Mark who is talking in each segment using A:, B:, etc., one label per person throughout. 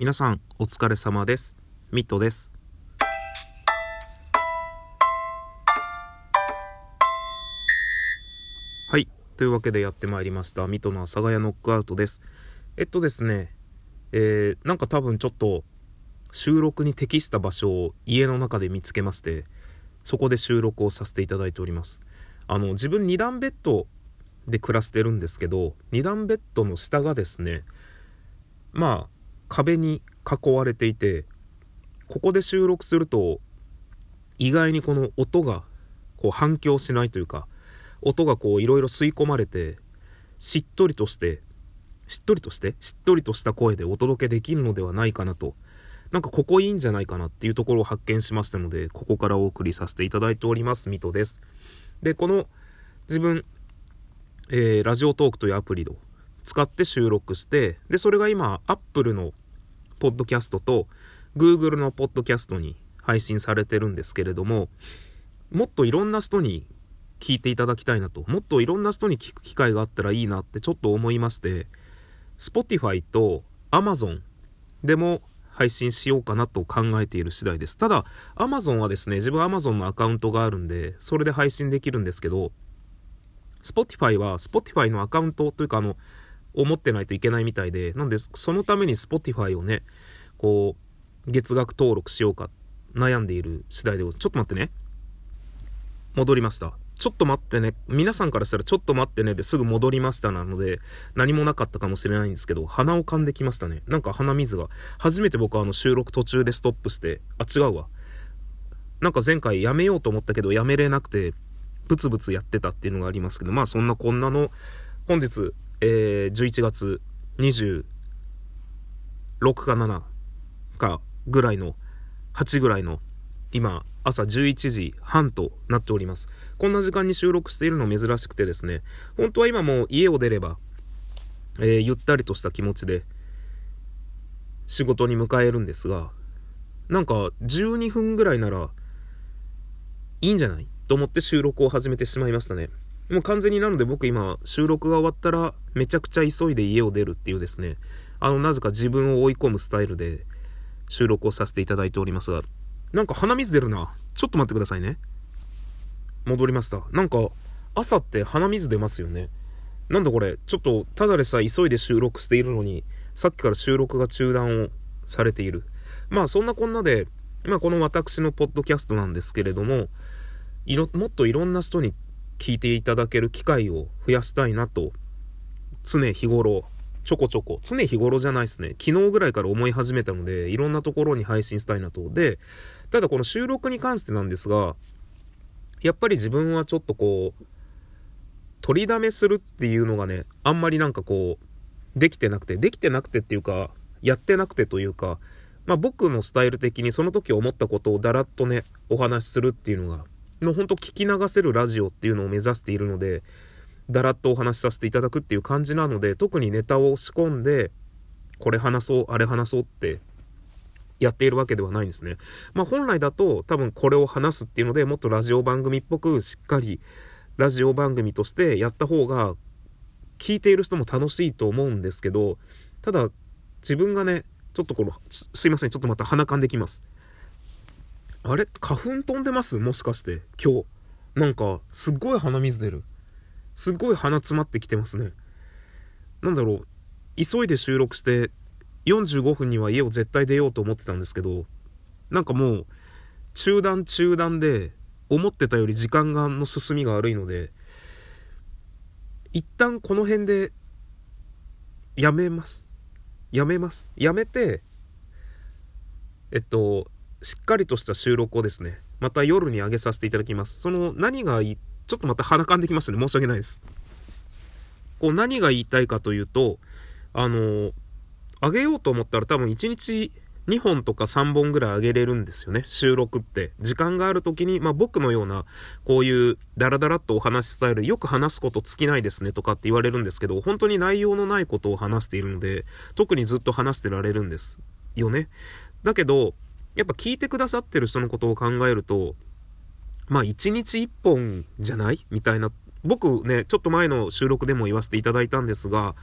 A: 皆さんお疲れ様です。ミットです。はい。というわけでやってまいりました。ミトの阿佐ヶ谷ノックアウトです。えっとですね。えー、なんか多分ちょっと収録に適した場所を家の中で見つけましてそこで収録をさせていただいております。あの自分2段ベッドで暮らしてるんですけど2段ベッドの下がですねまあ壁に囲われていてここで収録すると意外にこの音がこう反響しないというか音がこういろいろ吸い込まれてしっとりとしてしっとりとしてしっとりとした声でお届けできるのではないかなと。なんかここいいんじゃないかなっていうところを発見しましたのでここからお送りさせていただいておりますミトです。でこの自分、えー、ラジオトークというアプリを使って収録してでそれが今 Apple のポッドキャストと Google のポッドキャストに配信されてるんですけれどももっといろんな人に聞いていただきたいなともっといろんな人に聞く機会があったらいいなってちょっと思いまして Spotify と Amazon でも配信しようかなと考えている次第です。ただ、Amazon はですね、自分 Amazon のアカウントがあるんで、それで配信できるんですけど、Spotify は Spotify のアカウントというか、あの、を持ってないといけないみたいで、なんで、そのために Spotify をね、こう、月額登録しようか悩んでいる次第でございます。ちょっと待ってね。戻りました。ちょっと待ってね、皆さんからしたらちょっと待ってねですぐ戻りましたなので、何もなかったかもしれないんですけど、鼻を噛んできましたね。なんか鼻水が。初めて僕はあの収録途中でストップして、あ、違うわ。なんか前回やめようと思ったけど、やめれなくて、ブツブツやってたっていうのがありますけど、まあそんなこんなの、本日、えー、11月26か7かぐらいの、8ぐらいの今、朝11時半となっております。こんな時間に収録しているの珍しくてですね、本当は今もう家を出れば、えー、ゆったりとした気持ちで仕事に迎えるんですが、なんか12分ぐらいならいいんじゃない？と思って収録を始めてしまいましたね。もう完全になので僕今収録が終わったらめちゃくちゃ急いで家を出るっていうですね、あのなぜか自分を追い込むスタイルで収録をさせていただいておりますが、なんか鼻水出るな。ちょっと待ってくださいね。戻りました。なんか、朝って鼻水出ますよね。なんだこれ、ちょっと、ただでさ急いで収録しているのに、さっきから収録が中断をされている。まあ、そんなこんなで、まあ、この私のポッドキャストなんですけれども、いろ、もっといろんな人に聞いていただける機会を増やしたいなと、常日頃ちょこちょこ、常日頃じゃないですね。昨日ぐらいから思い始めたので、いろんなところに配信したいなと。で、ただこの収録に関してなんですが、やっぱり自分はちょっとこう、取りだめするっていうのがね、あんまりなんかこう、できてなくて、できてなくてっていうか、やってなくてというか、まあ僕のスタイル的にその時思ったことをだらっとね、お話しするっていうのが、もうほんと聞き流せるラジオっていうのを目指しているので、だらっとお話しさせていただくっていう感じなので、特にネタを仕込んで、これ話そう、あれ話そうってやっているわけではないんですね。まあ本来だと多分これを話すっていうのでもっとラジオ番組っぽくしっかりラジオ番組としてやった方が聞いている人も楽しいと思うんですけど、ただ自分がね、ちょっとこの、すいません、ちょっとまた鼻かんできます。あれ？花粉飛んでます？もしかして今日。なんかすっごい鼻水出る。すっごい鼻詰まってきてますね。なんだろう、急いで収録して、45分には家を絶対出ようと思ってたんですけど、なんかもう、中断中断で、思ってたより時間がの進みが悪いので、一旦この辺で、やめます。やめます。やめて、えっと、しっかりとした収録をですね、また夜に上げさせていただきます。その何がいいちょっとまた鼻かんできましたね。申し訳ないです。こう何が言いたいかというと、あの、あげようと思ったら多分1日2本とか3本ぐらいあげれるんですよね。収録って。時間がある時に、まあ僕のような、こういうダラダラっとお話スタイル、よく話すこと尽きないですねとかって言われるんですけど、本当に内容のないことを話しているので、特にずっと話してられるんですよね。だけど、やっぱ聞いてくださってる人のことを考えると、まあ1日1本じゃない？みたいな。僕ね、ちょっと前の収録でも言わせていただいたんですが、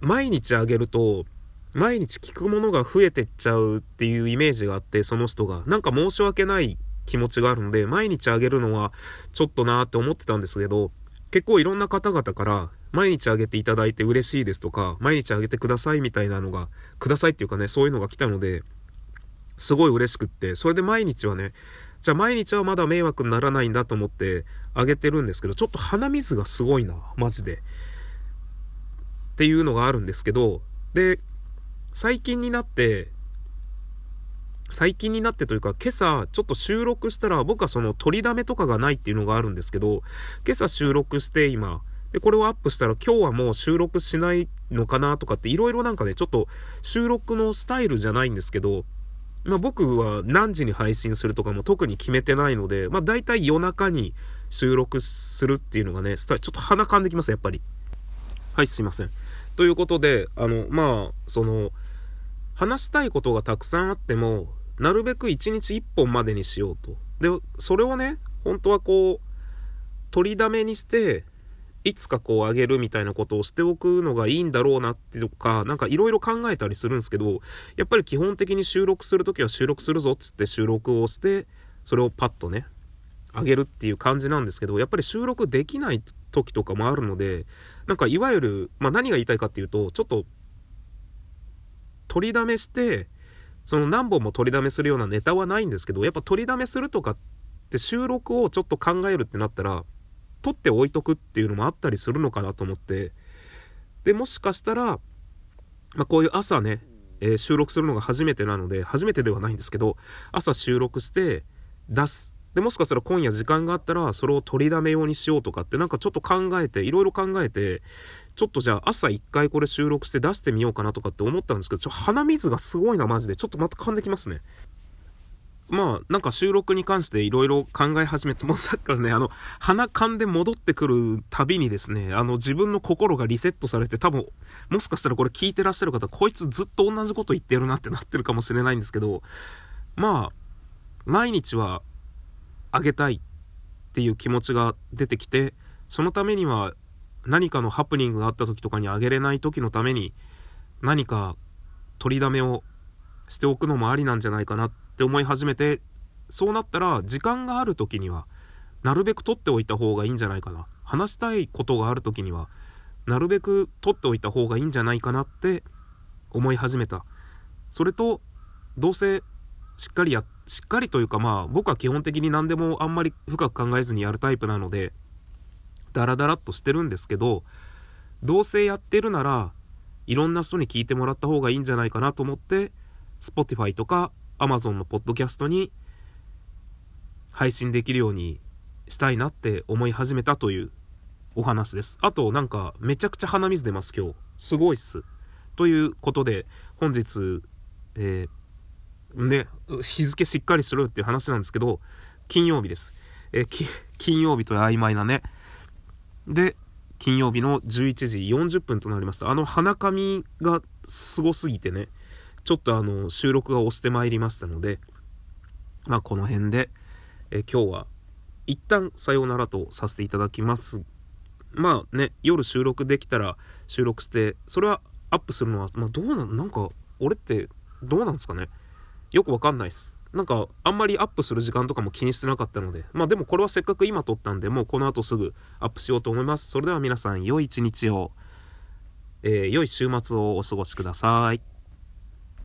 A: 毎日あげると、毎日聞くものが増えてっちゃうっていうイメージがあって、その人が。なんか申し訳ない気持ちがあるので、毎日あげるのはちょっとなーって思ってたんですけど、結構いろんな方々から毎日あげていただいて嬉しいですとか、毎日あげてくださいみたいなのが、くださいっていうかね、そういうのが来たので、すごい嬉しくって、それで毎日はね、じゃあ毎日はまだ迷惑にならないんだと思ってあげてるんですけど、ちょっと鼻水がすごいな、マジで。っていうのがあるんですけど、で、最近になって、最近になってというか、今朝ちょっと収録したら、僕はその取りだめとかがないっていうのがあるんですけど、今朝収録して今、で、これをアップしたら今日はもう収録しないのかなとかっていろいろなんかね、ちょっと収録のスタイルじゃないんですけど、まあ僕は何時に配信するとかも特に決めてないので、まあ大体夜中に収録するっていうのがね、ちょっと鼻かんできます、やっぱり。はい、すいません。ということで、あの、まあ、その、話したいことがたくさんあっても、なるべく1日1本までにしようと。で、それをね、本当はこう、取りだめにして、いつかこうあげるみたいなことをしておくのがいいんだろうなってとか、なんかいろいろ考えたりするんですけど、やっぱり基本的に収録するときは収録するぞっつって収録をして、それをパッとね、あげるっていう感じなんですけど、やっぱり収録できない時とかもあるので、なんかいわゆる、まあ何が言いたいかっていうと、ちょっと、取りだめして、その何本も取りだめするようなネタはないんですけど、やっぱ取りだめするとかって収録をちょっと考えるってなったら、撮って置いとくっていうのもあったりするのかなと思って、で、もしかしたら、まあこういう朝ね、えー、収録するのが初めてなので、初めてではないんですけど、朝収録して出す。で、もしかしたら今夜時間があったら、それを取りだめ用にしようとかって、なんかちょっと考えて、いろいろ考えて、ちょっとじゃあ朝一回これ収録して出してみようかなとかって思ったんですけど、ちょ、鼻水がすごいな、マジで。ちょっとまた噛んできますね。まあ、なんか収録に関していろいろ考え始めて、もうさっきからね、あの、鼻噛んで戻ってくるたびにですね、あの、自分の心がリセットされて、多分、もしかしたらこれ聞いてらっしゃる方、こいつずっと同じこと言ってるなってなってるかもしれないんですけど、まあ、毎日はあげたいっていう気持ちが出てきて、そのためには何かのハプニングがあった時とかにあげれない時のために何か取りだめをしておくのもありなんじゃないかなっって思い始めて、そうなったら時間がある時にはなるべく取っておいた方がいいんじゃないかな。話したいことがある時にはなるべく取っておいた方がいいんじゃないかなって思い始めた。それと、どうせしっかりや、しっかりというかまあ僕は基本的に何でもあんまり深く考えずにやるタイプなので、ダラダラっとしてるんですけど、どうせやってるなら、いろんな人に聞いてもらった方がいいんじゃないかなと思って、Spotify とか Amazon のポッドキャストに配信できるようにしたいなって思い始めたというお話です。あとなんかめちゃくちゃ鼻水出ます今日。すごいっす。ということで本日、えー、ね、日付しっかりしろよっていう話なんですけど、金曜日です。え金曜日という曖昧なね。で、金曜日の11時40分となりました。あの鼻紙がすごすぎてね、ちょっとあの収録が押してまいりましたので、まあこの辺で、え今日は一旦さようならとさせていただきます。まあね、夜収録できたら収録して、それはアップするのは、まあどうなん、なんか、俺ってどうなんですかね？よくわかんないっす。なんか、あんまりアップする時間とかも気にしてなかったので。まあでもこれはせっかく今撮ったんで、もうこの後すぐアップしようと思います。それでは皆さん、良い一日を、えー、良い週末をお過ごしください。